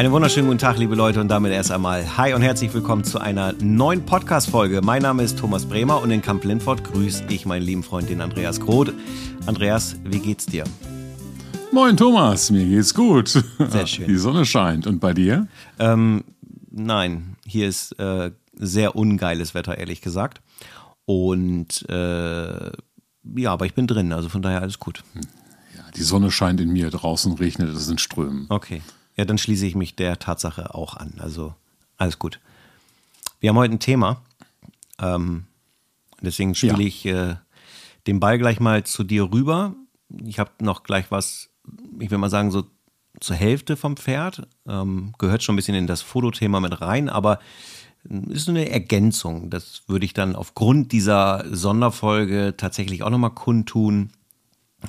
Einen wunderschönen guten Tag, liebe Leute, und damit erst einmal Hi und herzlich willkommen zu einer neuen Podcast-Folge. Mein Name ist Thomas Bremer und in Kamp Lindfort grüße ich meinen lieben Freund, den Andreas Groth. Andreas, wie geht's dir? Moin Thomas, mir geht's gut. Sehr schön. Die Sonne scheint. Und bei dir? Ähm, nein, hier ist äh, sehr ungeiles Wetter, ehrlich gesagt. Und äh, ja, aber ich bin drin, also von daher alles gut. Ja, die Sonne scheint in mir, draußen regnet es in Strömen. Okay. Ja, dann schließe ich mich der Tatsache auch an. Also alles gut. Wir haben heute ein Thema. Ähm, deswegen spiele Ja. ich äh, den Ball gleich mal zu dir rüber. Ich habe noch gleich was, ich will mal sagen, so zur Hälfte vom Pferd. Ähm, gehört schon ein bisschen in das Fotothema mit rein, aber ist so eine Ergänzung. Das würde ich dann aufgrund dieser Sonderfolge tatsächlich auch nochmal kundtun.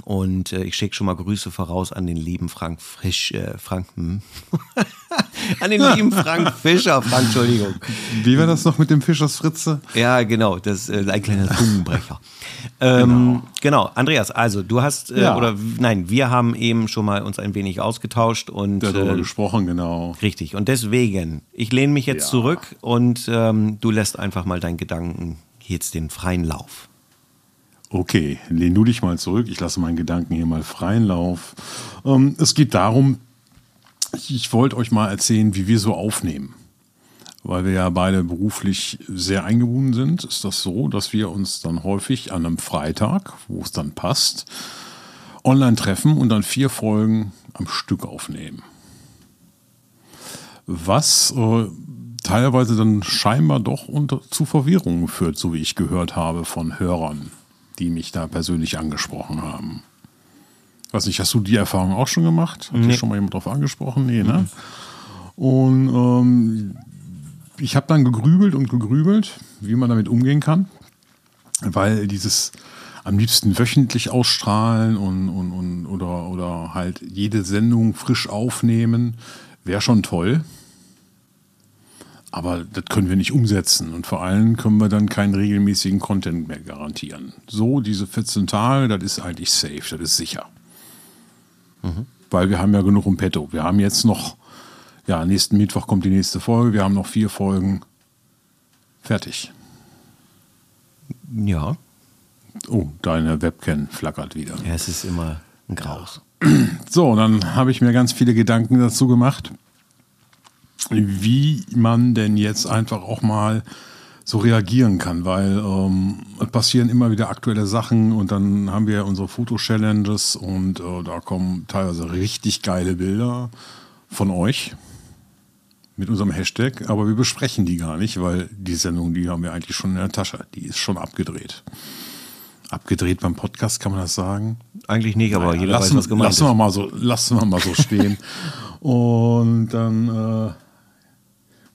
Und äh, ich schicke schon mal Grüße voraus an den lieben Frank Frisch, äh, Frank, hm? an den lieben Frank Fischer, Frank, Entschuldigung. Wie war das noch mit dem Fischers Fritze? Ja, genau, das ist äh, ein kleiner Zungenbrecher. Ähm, genau. Andreas, also du hast, äh, Ja. oder nein, wir haben eben schon mal uns ein wenig ausgetauscht und Darüber äh, gesprochen, genau. richtig. Und deswegen, ich lehne mich jetzt Ja. zurück und ähm, du lässt einfach mal deinen Gedanken jetzt den freien Lauf. Okay, lehn du dich mal zurück. Ich lasse meinen Gedanken hier mal freien Lauf. Ähm, es geht darum, ich, ich wollte euch mal erzählen, wie wir so aufnehmen. Weil wir ja beide beruflich sehr eingebunden sind, ist das so, dass wir uns dann häufig an einem Freitag, wo es dann passt, online treffen und dann vier Folgen am Stück aufnehmen. Was äh, teilweise dann scheinbar doch unter, zu Verwirrungen führt, so wie ich gehört habe von Hörern, die mich da persönlich angesprochen haben. Weiß nicht, hast du die Erfahrung auch schon gemacht? Hat dich schon mal jemand drauf angesprochen? Nee, ne? Und ähm, ich habe dann gegrübelt und gegrübelt, wie man damit umgehen kann, weil dieses am liebsten wöchentlich ausstrahlen und, und, und oder, oder halt jede Sendung frisch aufnehmen, wäre schon toll. Aber das können wir nicht umsetzen und vor allem können wir dann keinen regelmäßigen Content mehr garantieren. So, diese 14 Tage, das ist eigentlich safe, das ist sicher. Weil wir haben ja genug im Petto. Wir haben jetzt noch, ja, nächsten Mittwoch kommt die nächste Folge, wir haben noch vier Folgen fertig. Ja. Oh, deine Webcam flackert wieder. Ja, es ist immer ein Graus. So, dann habe ich mir ganz viele Gedanken dazu gemacht, wie man denn jetzt einfach auch mal so reagieren kann, weil ähm, passieren immer wieder aktuelle Sachen und dann haben wir unsere Foto-Challenges und äh, da kommen teilweise richtig geile Bilder von euch mit unserem Hashtag, aber wir besprechen die gar nicht, weil die Sendung, die haben wir eigentlich schon in der Tasche, die ist schon abgedreht. Abgedreht beim Podcast, kann man das sagen? Eigentlich nicht, aber Naja, jeder lassen, weiß, was gemeint lassen ist. Wir mal so, lassen wir mal so stehen. Und dann äh,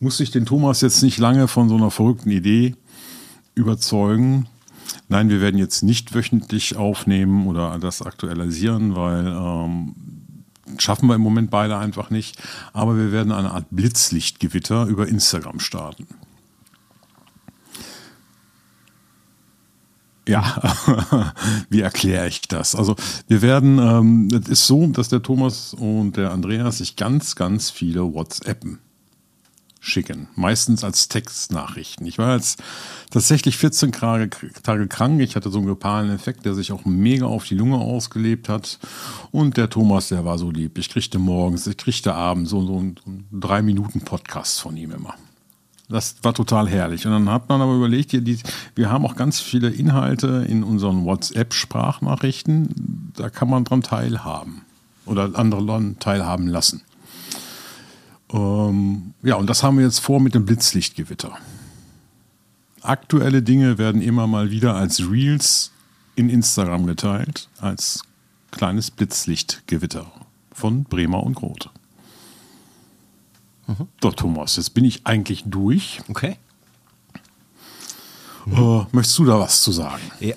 musste ich den Thomas jetzt nicht lange von so einer verrückten Idee überzeugen. Nein, wir werden jetzt nicht wöchentlich aufnehmen oder das aktualisieren, weil ähm, schaffen wir im Moment beide einfach nicht. Aber wir werden eine Art Blitzlichtgewitter über Instagram starten. Ja, wie erkläre ich das? Also wir werden, ähm, es ist so, dass der Thomas und der Andreas sich ganz, ganz viele WhatsAppen schicken. Meistens als Textnachrichten. Ich war jetzt tatsächlich 14 Tage, krank. Ich hatte so einen grippalen Effekt, der sich auch mega auf die Lunge ausgelebt hat. Und der Thomas, der war so lieb. Ich kriegte morgens, ich kriegte abends so, so einen, drei Minuten Podcast von ihm immer. Das war total herrlich. Und dann hat man aber überlegt, wir haben auch ganz viele Inhalte in unseren WhatsApp-Sprachnachrichten. Da kann man dran teilhaben oder andere teilhaben lassen. Ähm, ja, und das haben wir jetzt vor mit dem Blitzlichtgewitter. Aktuelle Dinge werden immer mal wieder als Reels in Instagram geteilt, als kleines Blitzlichtgewitter von Bremer und Grote. Doch, Thomas, jetzt bin ich eigentlich durch. Okay. Äh, möchtest du da was zu sagen? Ja,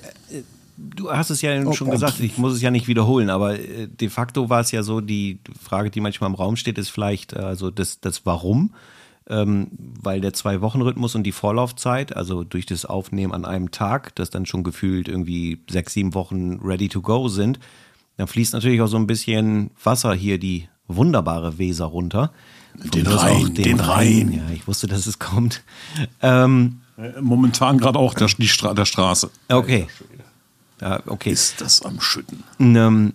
du hast es ja Oh, schon gesagt, ich muss es ja nicht wiederholen, aber äh, de facto war es ja so, die Frage, die manchmal im Raum steht, ist vielleicht äh, also das, das Warum. Ähm, weil der Zwei-Wochen-Rhythmus und die Vorlaufzeit, also durch das Aufnehmen an einem Tag, das dann schon gefühlt irgendwie sechs, sieben Wochen ready to go sind, dann fließt natürlich auch so ein bisschen Wasser hier die wunderbare Weser runter. Den Rhein, den, den Rhein. Rhein. Ja, ich wusste, dass es kommt. Ähm, äh, Momentan gerade auch der, die Stra der Straße. Okay. Ja, okay. Ist das am Schütten? Ähm,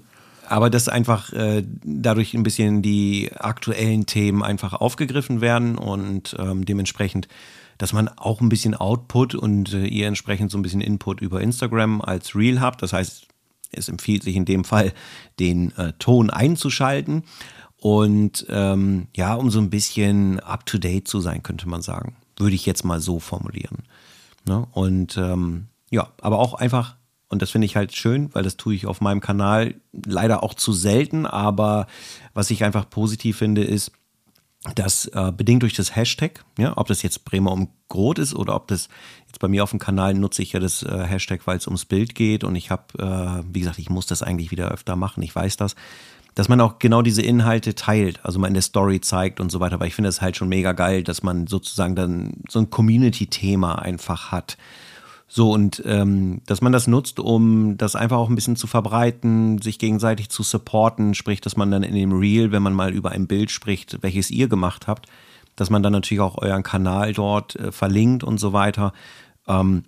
aber dass einfach äh, dadurch ein bisschen die aktuellen Themen einfach aufgegriffen werden und ähm, dementsprechend, dass man auch ein bisschen Output und äh, ihr entsprechend so ein bisschen Input über Instagram als Reel habt. Das heißt, es empfiehlt sich in dem Fall, den äh, Ton einzuschalten und ähm, ja, um so ein bisschen up-to-date zu sein, könnte man sagen. Würde ich jetzt mal so formulieren. Ne? Und ähm, ja, aber auch einfach und das finde ich halt schön, weil das tue ich auf meinem Kanal leider auch zu selten. Aber was ich einfach positiv finde, ist, dass äh, bedingt durch das Hashtag, ja, ob das jetzt Bremer um Grot ist oder ob das jetzt bei mir auf dem Kanal nutze ich ja das äh, Hashtag, weil es ums Bild geht und ich habe, äh, wie gesagt, ich muss das eigentlich wieder öfter machen, ich weiß das, dass man auch genau diese Inhalte teilt, also mal in der Story zeigt und so weiter, weil ich finde das halt schon mega geil, dass man sozusagen dann so ein Community-Thema einfach hat. So, und ähm, dass man das nutzt, um das einfach auch ein bisschen zu verbreiten, sich gegenseitig zu supporten, sprich, dass man dann in dem Reel, wenn man mal über ein Bild spricht, welches ihr gemacht habt, dass man dann natürlich auch euren Kanal dort äh, verlinkt und so weiter. Ähm,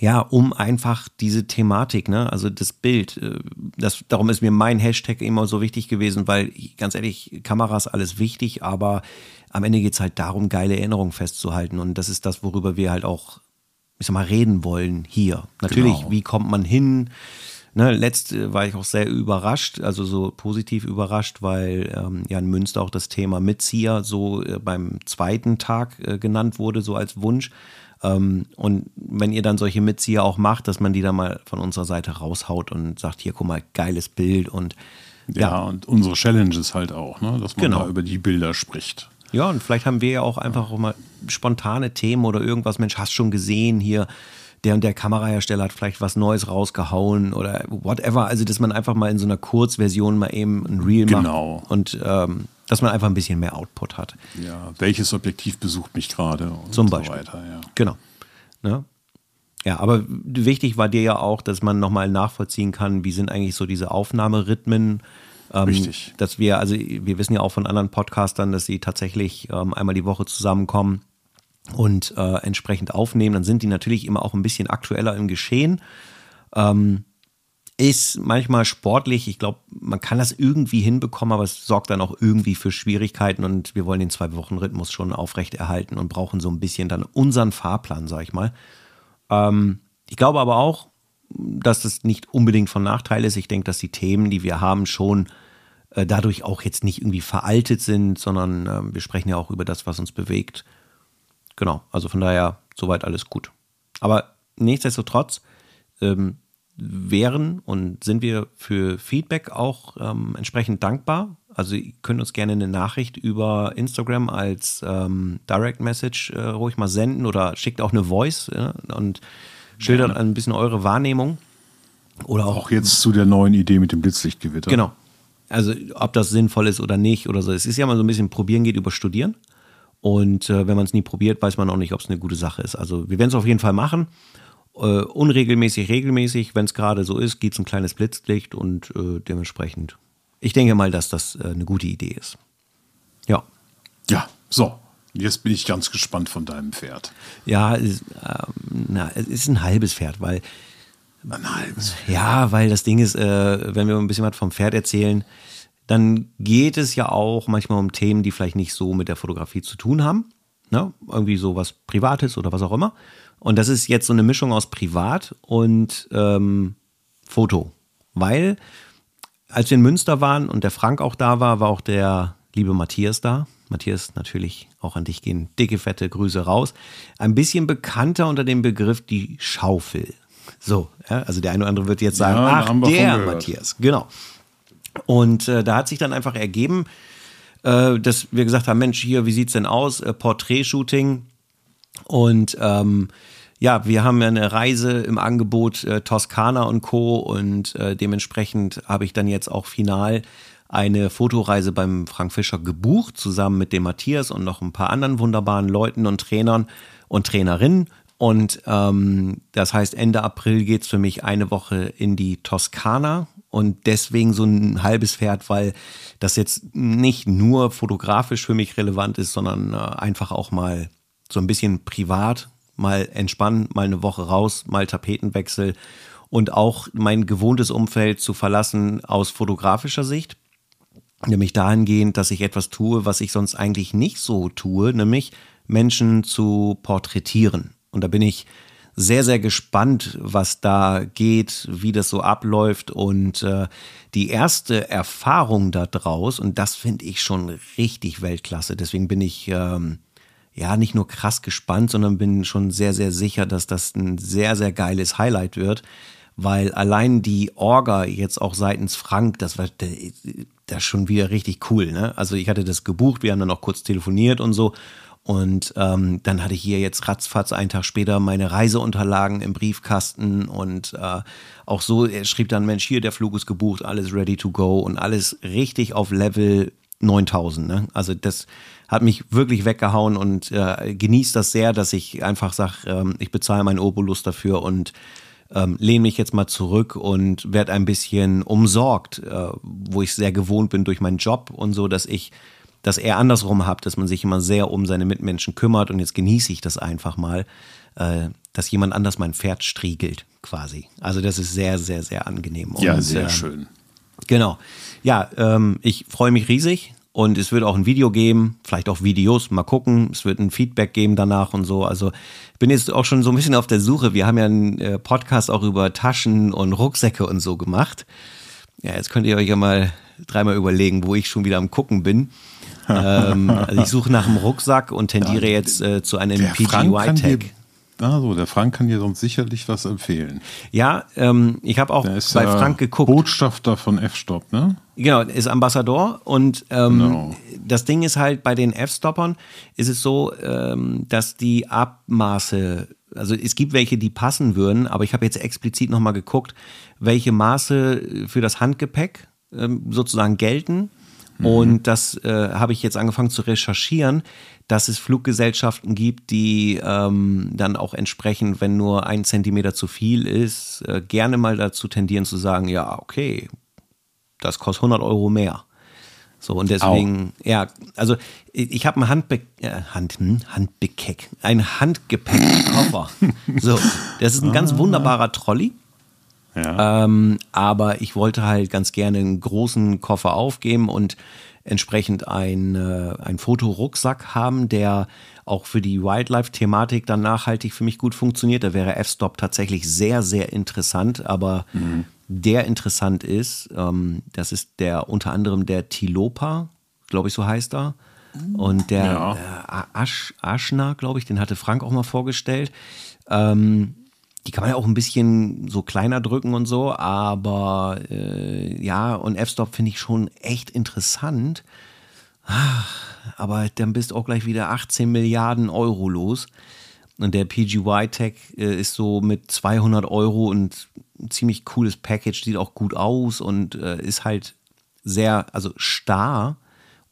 ja, um einfach diese Thematik, ne, also das Bild, äh, das, darum ist mir mein Hashtag immer so wichtig gewesen, weil ganz ehrlich, Kameras alles wichtig, aber am Ende geht's halt darum, geile Erinnerungen festzuhalten. Und das ist das, worüber wir halt auch ich sag mal, reden wollen hier. Natürlich, genau. wie kommt man hin? Ne, letzt äh, war ich auch sehr überrascht, also so positiv überrascht, weil ähm, ja in Münster auch das Thema Mitzieher so äh, beim zweiten Tag äh, genannt wurde, so als Wunsch. Ähm, und wenn ihr dann solche Mitzieher auch macht, dass man die dann mal von unserer Seite raushaut und sagt, hier, guck mal, geiles Bild und ja, ja und unsere Challenges halt auch, ne? dass man genau. da über die Bilder spricht. Ja, und vielleicht haben wir ja auch einfach auch mal spontane Themen oder irgendwas, Mensch, hast schon gesehen hier, der und der Kamerahersteller hat vielleicht was Neues rausgehauen oder whatever. Also, dass man einfach mal in so einer Kurzversion mal eben ein Reel genau. macht und ähm, dass man einfach ein bisschen mehr Output hat. Ja, welches Objektiv besucht mich gerade und Zum Beispiel. so weiter. Ja. Genau. Ne? Ja, aber wichtig war dir ja auch, dass man nochmal nachvollziehen kann, wie sind eigentlich so diese Aufnahmerhythmen ähm, Richtig. Dass wir, also wir wissen ja auch von anderen Podcastern, dass sie tatsächlich ähm, einmal die Woche zusammenkommen und äh, entsprechend aufnehmen. Dann sind die natürlich immer auch ein bisschen aktueller im Geschehen. Ähm, ist manchmal sportlich. Ich glaube, man kann das irgendwie hinbekommen, aber es sorgt dann auch irgendwie für Schwierigkeiten und wir wollen den Zwei-Wochen-Rhythmus schon aufrechterhalten und brauchen so ein bisschen dann unseren Fahrplan, sag ich mal. Ähm, ich glaube aber auch, dass das nicht unbedingt von Nachteil ist. Ich denke, dass die Themen, die wir haben, schon äh, dadurch auch jetzt nicht irgendwie veraltet sind, sondern äh, wir sprechen ja auch über das, was uns bewegt. Genau, also von daher soweit alles gut. Aber nichtsdestotrotz ähm, wären und sind wir für Feedback auch ähm, entsprechend dankbar. Also ihr könnt uns gerne eine Nachricht über Instagram als ähm, Direct Message äh, ruhig mal senden oder schickt auch eine Voice äh, und schildert ein bisschen eure Wahrnehmung. Oder auch, auch jetzt zu der neuen Idee mit dem Blitzlichtgewitter. Genau, also ob das sinnvoll ist oder nicht oder so. Es ist ja mal so ein bisschen probieren geht über studieren. Und äh, wenn man es nie probiert, weiß man auch nicht, ob es eine gute Sache ist. Also wir werden es auf jeden Fall machen. Äh, unregelmäßig, regelmäßig. Wenn es gerade so ist, gibt es ein kleines Blitzlicht und äh, dementsprechend. Ich denke mal, dass das äh, eine gute Idee ist. Ja. Ja, so. Jetzt bin ich ganz gespannt von deinem Pferd. Ja, es, ähm, na, es ist ein halbes Pferd, weil ein halbes. Ja, weil das Ding ist, äh, wenn wir ein bisschen was vom Pferd erzählen, dann geht es ja auch manchmal um Themen, die vielleicht nicht so mit der Fotografie zu tun haben. Ne? Irgendwie so was Privates oder was auch immer. Und das ist jetzt so eine Mischung aus Privat und ähm, Foto. Weil, als wir in Münster waren und der Frank auch da war, war auch der liebe Matthias da. Matthias, natürlich auch an dich gehen dicke, fette Grüße raus. Ein bisschen bekannter unter dem Begriff die Schaufel. So, ja, also der eine oder andere wird jetzt sagen, ja, ach, der Matthias, genau. Und äh, da hat sich dann einfach ergeben, äh, dass wir gesagt haben, Mensch, hier, wie sieht's denn aus? Äh, Portrait-Shooting. Und ähm, ja, wir haben ja eine Reise im Angebot äh, Toskana und Co. Und äh, dementsprechend habe ich dann jetzt auch final eine Fotoreise beim Frank Fischer gebucht, zusammen mit dem Matthias und noch ein paar anderen wunderbaren Leuten und Trainern und Trainerinnen. Und ähm, das heißt, Ende April geht's für mich eine Woche in die Toskana und deswegen so ein halbes Pferd, weil das jetzt nicht nur fotografisch für mich relevant ist, sondern äh, einfach auch mal so ein bisschen privat, mal entspannen, mal eine Woche raus, mal Tapetenwechsel und auch mein gewohntes Umfeld zu verlassen aus fotografischer Sicht. Nämlich dahingehend, dass ich etwas tue, was ich sonst eigentlich nicht so tue, nämlich Menschen zu porträtieren. Und da bin ich sehr, sehr gespannt, was da geht, wie das so abläuft und äh, die erste Erfahrung da draus, und das finde ich schon richtig Weltklasse. Deswegen bin ich ähm, ja nicht nur krass gespannt, sondern bin schon sehr, sehr sicher, dass das ein sehr, sehr geiles Highlight wird, weil allein die Orga jetzt auch seitens Frank, das war das schon wieder richtig cool. Ne? Also ich hatte das gebucht, wir haben dann noch kurz telefoniert und so und ähm, dann hatte ich hier jetzt ratzfatz einen Tag später meine Reiseunterlagen im Briefkasten und äh, auch so, er schrieb dann, Mensch, hier, der Flug ist gebucht, alles ready to go und alles richtig auf Level 9000. Ne? Also das hat mich wirklich weggehauen und äh, genießt das sehr, dass ich einfach sage, ähm, ich bezahle meinen Obolus dafür und ähm, lehne mich jetzt mal zurück und werde ein bisschen umsorgt, äh, wo ich sehr gewohnt bin durch meinen Job und so, dass ich das eher andersrum habe, dass man sich immer sehr um seine Mitmenschen kümmert und jetzt genieße ich das einfach mal, äh, dass jemand anders mein Pferd striegelt, quasi. Also das ist sehr, sehr, sehr angenehm. Ja, und, sehr äh, schön. Genau. Ja, ähm, ich freue mich riesig und es wird auch ein Video geben, vielleicht auch Videos, mal gucken. Es wird ein Feedback geben danach und so. Also ich bin jetzt auch schon so ein bisschen auf der Suche. Wir haben ja einen äh, Podcast auch über Taschen und Rucksäcke und so gemacht. Ja, jetzt könnt ihr euch ja mal dreimal überlegen, wo ich schon wieder am Gucken bin ähm, also ich suche nach einem Rucksack und tendiere ja, jetzt äh, zu einem PGY-Tag. Also, der Frank kann dir sonst sicherlich was empfehlen. Ja, ähm, ich habe auch ist, bei Frank geguckt. Botschafter von F-Stop, ne? Genau, ist Ambassador und ähm, genau. das Ding ist halt bei den F-Stoppern ist es so, ähm, dass die Abmaße, also es gibt welche, die passen würden, aber ich habe jetzt explizit nochmal geguckt, welche Maße für das Handgepäck ähm, sozusagen gelten Mhm. Und das äh, habe ich jetzt angefangen zu recherchieren, dass es Fluggesellschaften gibt, die ähm, dann auch entsprechend, wenn nur ein Zentimeter zu viel ist, äh, gerne mal dazu tendieren zu sagen, ja, okay, das kostet 100 Euro mehr. So, und deswegen, Au. ja, also ich habe ein Handbe äh, Hand, hm, Handgepäck, ein Handgepäckkoffer. so, das ist ein ganz ah. wunderbarer Trolley. Ja. Ähm, aber ich wollte halt ganz gerne einen großen Koffer aufgeben und entsprechend ein, äh, ein Fotorucksack haben, der auch für die Wildlife-Thematik dann nachhaltig für mich gut funktioniert. Da wäre F-Stop tatsächlich sehr, sehr interessant, aber mhm. der interessant ist, ähm, das ist der unter anderem der Tilopa, glaube ich, so heißt er. Und der ja. äh, Asch, Aschner, glaube ich, den hatte Frank auch mal vorgestellt. Ähm, die kann man ja auch ein bisschen so kleiner drücken und so, aber äh, ja, und F-Stop finde ich schon echt interessant. Aber dann bist du auch gleich wieder 18 Milliarden Euro los. Und der PGY-Tag äh, ist so mit 200 Euro und ein ziemlich cooles Package, sieht auch gut aus und äh, ist halt sehr, also starr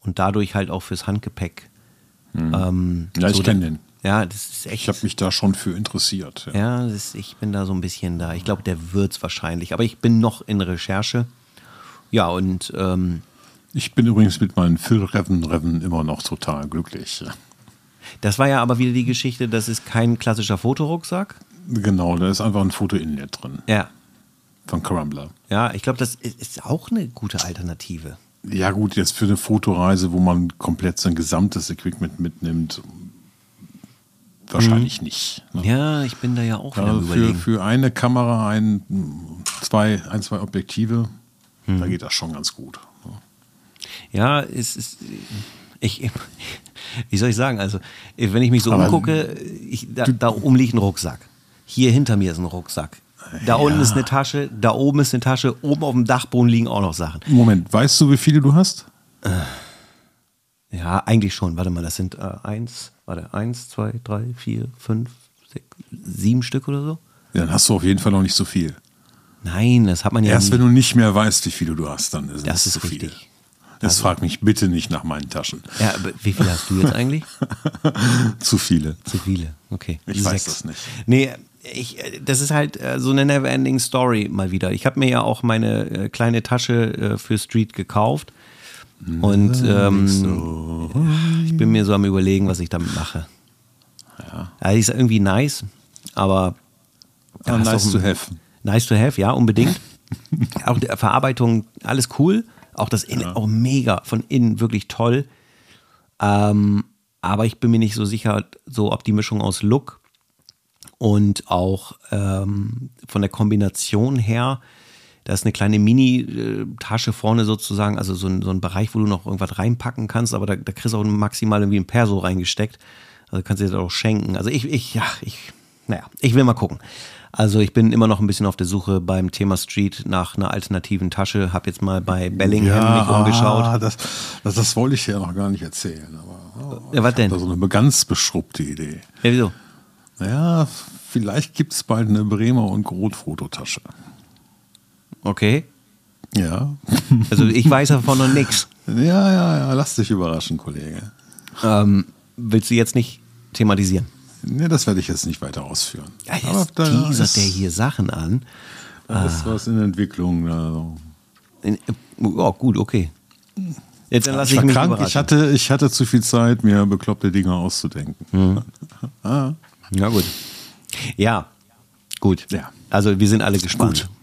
und dadurch halt auch fürs Handgepäck. Hm. Ähm, ja, ich so kenne den. Ja, das ist echt. Ich habe mich da schon für interessiert. Ja, ja ist, ich bin da so ein bisschen da. Ich glaube, der wird es wahrscheinlich. Aber ich bin noch in Recherche. Ja, und. Ähm, ich bin übrigens mit meinen Phil Reven Reven immer noch total glücklich. Das war ja aber wieder die Geschichte, das ist kein klassischer Fotorucksack. Genau, da ist einfach ein Foto-Inlet drin. Ja. Von Crumbler. Ja, ich glaube, das ist auch eine gute Alternative. Ja, gut, jetzt für eine Fotoreise, wo man komplett sein gesamtes Equipment mitnimmt, wahrscheinlich mhm. nicht. Ne? Ja, ich bin da ja auch wieder ja, für, für eine Kamera ein, zwei, ein, zwei Objektive, mhm. da geht das schon ganz gut. Ne? Ja, es ist. Ich, wie soll ich sagen? Also, wenn ich mich so Aber umgucke, ich, da, da oben liegt ein Rucksack. Hier hinter mir ist ein Rucksack. Da ja. unten ist eine Tasche, da oben ist eine Tasche, oben auf dem Dachboden liegen auch noch Sachen. Moment, weißt du, wie viele du hast? Äh, ja, eigentlich schon. Warte mal, das sind äh, eins, warte, eins, zwei, drei, vier, fünf, sechs, sieben Stück oder so. Ja, dann hast du auf jeden Fall noch nicht so viel. Nein, das hat man ja. Erst wenn du nicht mehr weißt, wie viele du hast, dann ist das ist zu richtig. Viel. Das also, frag mich bitte nicht nach meinen Taschen. Ja, aber wie viele hast du jetzt eigentlich? zu viele. Zu viele, okay. Ich weiß das nicht. Nee, ich, das ist halt äh, so eine Neverending Story mal wieder. Ich habe mir ja auch meine äh, kleine Tasche äh, für Street gekauft. Und ähm, ich bin mir so am überlegen, was ich damit mache. Ja. die ist irgendwie nice, aber ja, nice to have. Nice to have, ja, unbedingt. auch die Verarbeitung, alles cool. Auch das Innen, ja. auch mega, von innen wirklich toll. Ähm, aber ich bin mir nicht so sicher, so ob die Mischung aus Look und auch ähm, von der Kombination her, da ist eine kleine Mini-Tasche vorne sozusagen, also so ein, so ein Bereich, wo du noch irgendwas reinpacken kannst, aber da, da kriegst du auch maximal irgendwie ein Perso reingesteckt. Also kannst du dir das auch schenken. Also ich, ich, ja, ich, naja, ich will mal gucken. Also ich bin immer noch ein bisschen auf der Suche beim Thema Street nach einer alternativen Tasche. Hab jetzt mal bei Bellingham ja, mich umgeschaut. Ah, das, das, das, wollte ich ja noch gar nicht erzählen. Aber, oh, ja, was denn? Da so eine ganz beschrubbte Idee. Ja, wieso? Naja, vielleicht gibt es bald eine Bremer und Grot-Fototasche. Okay. Ja. Also ich weiß davon noch nichts. Ja, ja, ja, lass dich überraschen, Kollege. Ähm, willst du jetzt nicht thematisieren? Nee, das werde ich jetzt nicht weiter ausführen. Ja, jetzt Aber teasert der hier Sachen an. Das ist was in Entwicklung. Also. In, oh, gut, okay. Jetzt dann lasse ich, ich mich krank. Ich hatte, ich hatte zu viel Zeit, mir bekloppte Dinge auszudenken. Mhm. ah. Ja, gut. Ja, gut. Ja. Also wir sind alle gespannt. Gut.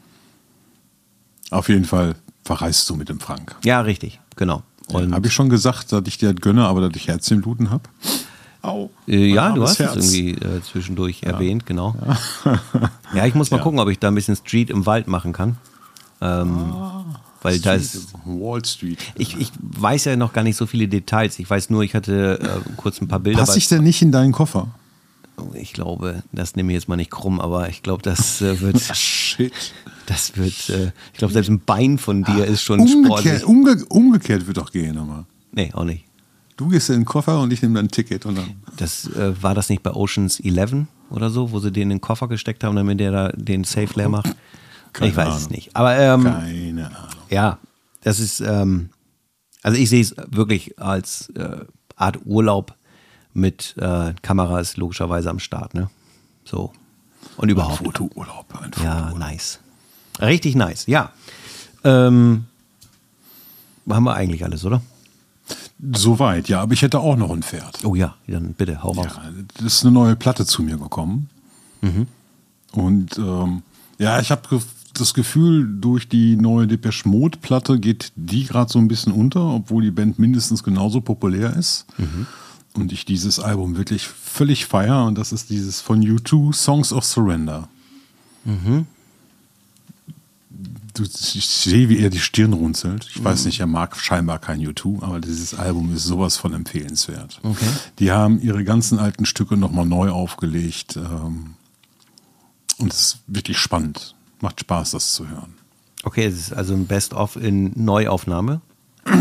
Auf jeden Fall verreist du mit dem Frank. Ja, richtig, genau. Ja, habe ich schon gesagt, dass ich dir das gönne, aber dass ich Herzchenbluten habe? Au. Äh, ja, du hast Herz. es irgendwie äh, zwischendurch ja. erwähnt, genau. Ja. ja, ich muss mal gucken, ob ich da ein bisschen Street im Wald machen kann. Ähm, ah, weil Street, da ist. Wall Street. Ich, ich weiß ja noch gar nicht so viele Details. Ich weiß nur, ich hatte äh, kurz ein paar Bilder. Passe ich denn nicht in deinen Koffer? Ich glaube, das nehme ich jetzt mal nicht krumm, aber ich glaube, das äh, wird. Shit. Das wird, äh, ich glaube, selbst ein Bein von dir ah, ist schon umgekehrt, sportlich. Umge umgekehrt wird doch gehen, aber. Nee, auch nicht. Du gehst in den Koffer und ich nehme dann ein Ticket und dann. Das äh, war das nicht bei Oceans 11 oder so, wo sie den in den Koffer gesteckt haben, damit der da den Safe leer macht? Keine ich weiß Ahnung. es nicht. Aber ähm, keine Ahnung. Ja, das ist, ähm, also ich sehe es wirklich als äh, Art Urlaub mit äh, Kameras logischerweise am Start, ne? So. Und überhaupt. Ein Fotourlaub. Ein Foto ja, nice. Richtig nice, ja. Ähm, haben wir eigentlich alles, oder? Soweit, ja, aber ich hätte auch noch ein Pferd. Oh ja, dann bitte, hau raus. Ja, das ist eine neue Platte zu mir gekommen. Mhm. Und ähm, ja, ich habe das Gefühl, durch die neue Depeche Mode Platte geht die gerade so ein bisschen unter, obwohl die Band mindestens genauso populär ist. Mhm. Und ich dieses Album wirklich völlig feier und das ist dieses von U2 Songs of Surrender. Mhm du, ich sehe, wie er die Stirn runzelt. Ich weiß mhm. nicht, er mag scheinbar kein U2, aber dieses Album ist sowas von empfehlenswert. Okay. Die haben ihre ganzen alten Stücke nochmal neu aufgelegt. Ähm, und es ist wirklich spannend. Macht Spaß, das zu hören. Okay, es ist also ein Best-of in Neuaufnahme?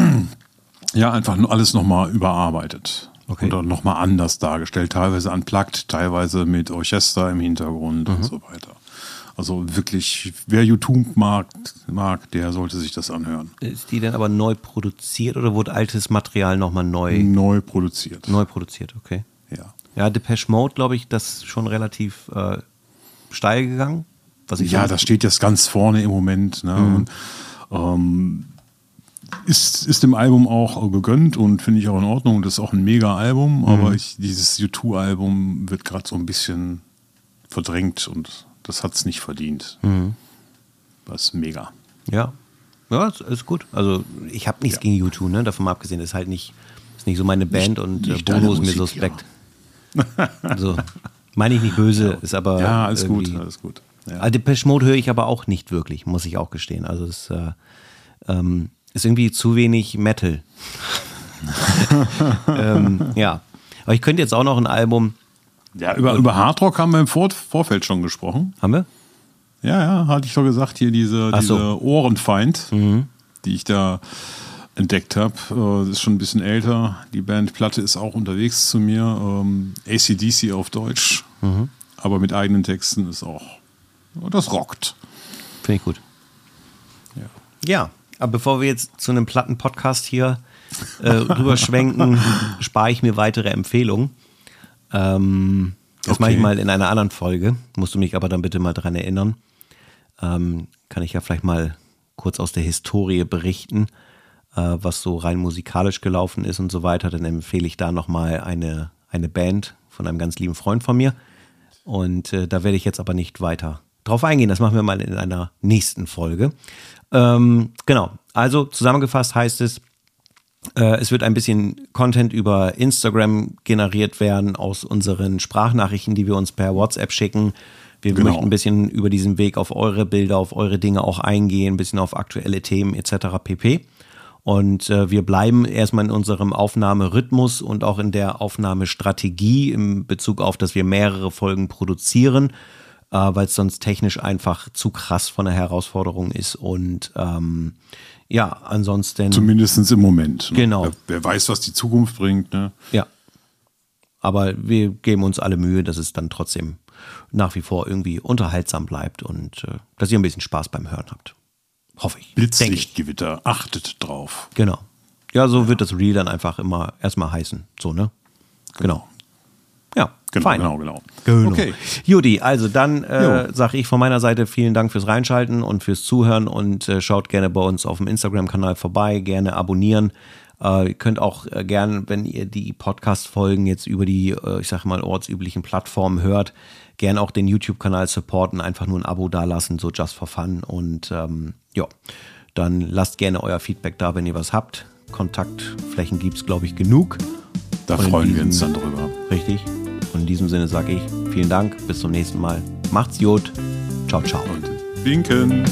Ja, einfach nur alles nochmal überarbeitet. Okay. Oder nochmal anders dargestellt. Teilweise unplugged, teilweise mit Orchester im Hintergrund mhm. und so weiter. Also wirklich, wer YouTube mag, mag, der sollte sich das anhören. Ist die denn aber neu produziert oder wurde altes Material nochmal neu? Neu produziert. Neu produziert, okay. Ja. Ja, Depeche Mode, glaube ich, das ist schon relativ äh, steil gegangen. Was ich ja, das steht jetzt ganz vorne im Moment. Ne? Mhm. Und, ähm, ist, ist dem Album auch gegönnt und finde ich auch in Ordnung. Das ist auch ein mega Album, mhm. aber ich, dieses U2-Album wird gerade so ein bisschen verdrängt und das hat es nicht verdient. Mhm. Das ist mega. Ja. Ja, ist gut. Also ich habe nichts ja. gegen YouTube, ne? Davon mal abgesehen, ist halt nicht, ist nicht so meine Band nicht, und äh, Bono ist mir suspekt. Ja. also, meine ich nicht böse, ja. ist aber. Ja, alles gut, alles gut. Ja. Also Depeche Mode höre ich aber auch nicht wirklich, muss ich auch gestehen. Also es äh, ähm, ist irgendwie zu wenig Metal. ähm, ja. Aber ich könnte jetzt auch noch ein Album, ja, über, über Hardrock haben wir im Vor Vorfeld schon gesprochen. Haben wir? Ja, ja, hatte ich doch gesagt, hier diese, diese so. Ohrenfeind, mhm. die ich da entdeckt habe. Äh, das ist schon ein bisschen älter. Die Band Platte ist auch unterwegs zu mir. Ähm, ACDC auf Deutsch, mhm. aber mit eigenen Texten ist auch. Das rockt. Finde ich gut. Ja. ja, aber bevor wir jetzt zu einem Platten-Podcast hier äh, rüberschwenken, spare ich mir weitere Empfehlungen. Ähm, Das Okay. mache ich mal in einer anderen Folge. Musst du mich aber dann bitte mal dran erinnern. Ähm, kann ich ja vielleicht mal kurz aus der Historie berichten, äh, was so rein musikalisch gelaufen ist und so weiter. Dann empfehle ich da nochmal eine, eine Band von einem ganz lieben Freund von mir. Und äh, da werde ich jetzt aber nicht weiter drauf eingehen. Das machen wir mal in einer nächsten Folge. Ähm, genau. Also zusammengefasst heißt es, es wird ein bisschen Content über Instagram generiert werden aus unseren Sprachnachrichten, die wir uns per WhatsApp schicken. Wir Genau. möchten ein bisschen über diesen Weg auf eure Bilder, auf eure Dinge auch eingehen, ein bisschen auf aktuelle Themen etc. pp. Und äh, wir bleiben erstmal in unserem Aufnahmerhythmus und auch in der Aufnahmestrategie im Bezug auf, dass wir mehrere Folgen produzieren, äh, weil es sonst technisch einfach zu krass von der Herausforderung ist. Und ähm, ja, ansonsten. Zumindest im Moment. Ne? Genau. Wer, wer weiß, was die Zukunft bringt. Ne? Ja. Aber wir geben uns alle Mühe, dass es dann trotzdem nach wie vor irgendwie unterhaltsam bleibt und äh, dass ihr ein bisschen Spaß beim Hören habt. Hoffe ich. Blitzlichtgewitter, achtet drauf. Genau. Ja, so wird das Reel dann einfach immer erstmal heißen. So, ne? Genau. Genau, fein. genau, genau. Genau. Okay. Judy, also dann äh, sage ich von meiner Seite vielen Dank fürs Reinschalten und fürs Zuhören und äh, schaut gerne bei uns auf dem Instagram-Kanal vorbei, gerne abonnieren. Äh, ihr könnt auch äh, gerne, wenn ihr die Podcast-Folgen jetzt über die, äh, ich sage mal, ortsüblichen Plattformen hört, gerne auch den YouTube-Kanal supporten, einfach nur ein Abo dalassen, so just for fun. Und ähm, ja, dann lasst gerne euer Feedback da, wenn ihr was habt. Kontaktflächen gibt es, glaube ich, genug. Da freuen wir uns dann drüber. Richtig. Und in diesem Sinne sage ich vielen Dank, bis zum nächsten Mal. Macht's gut. Ciao, ciao. Und winken.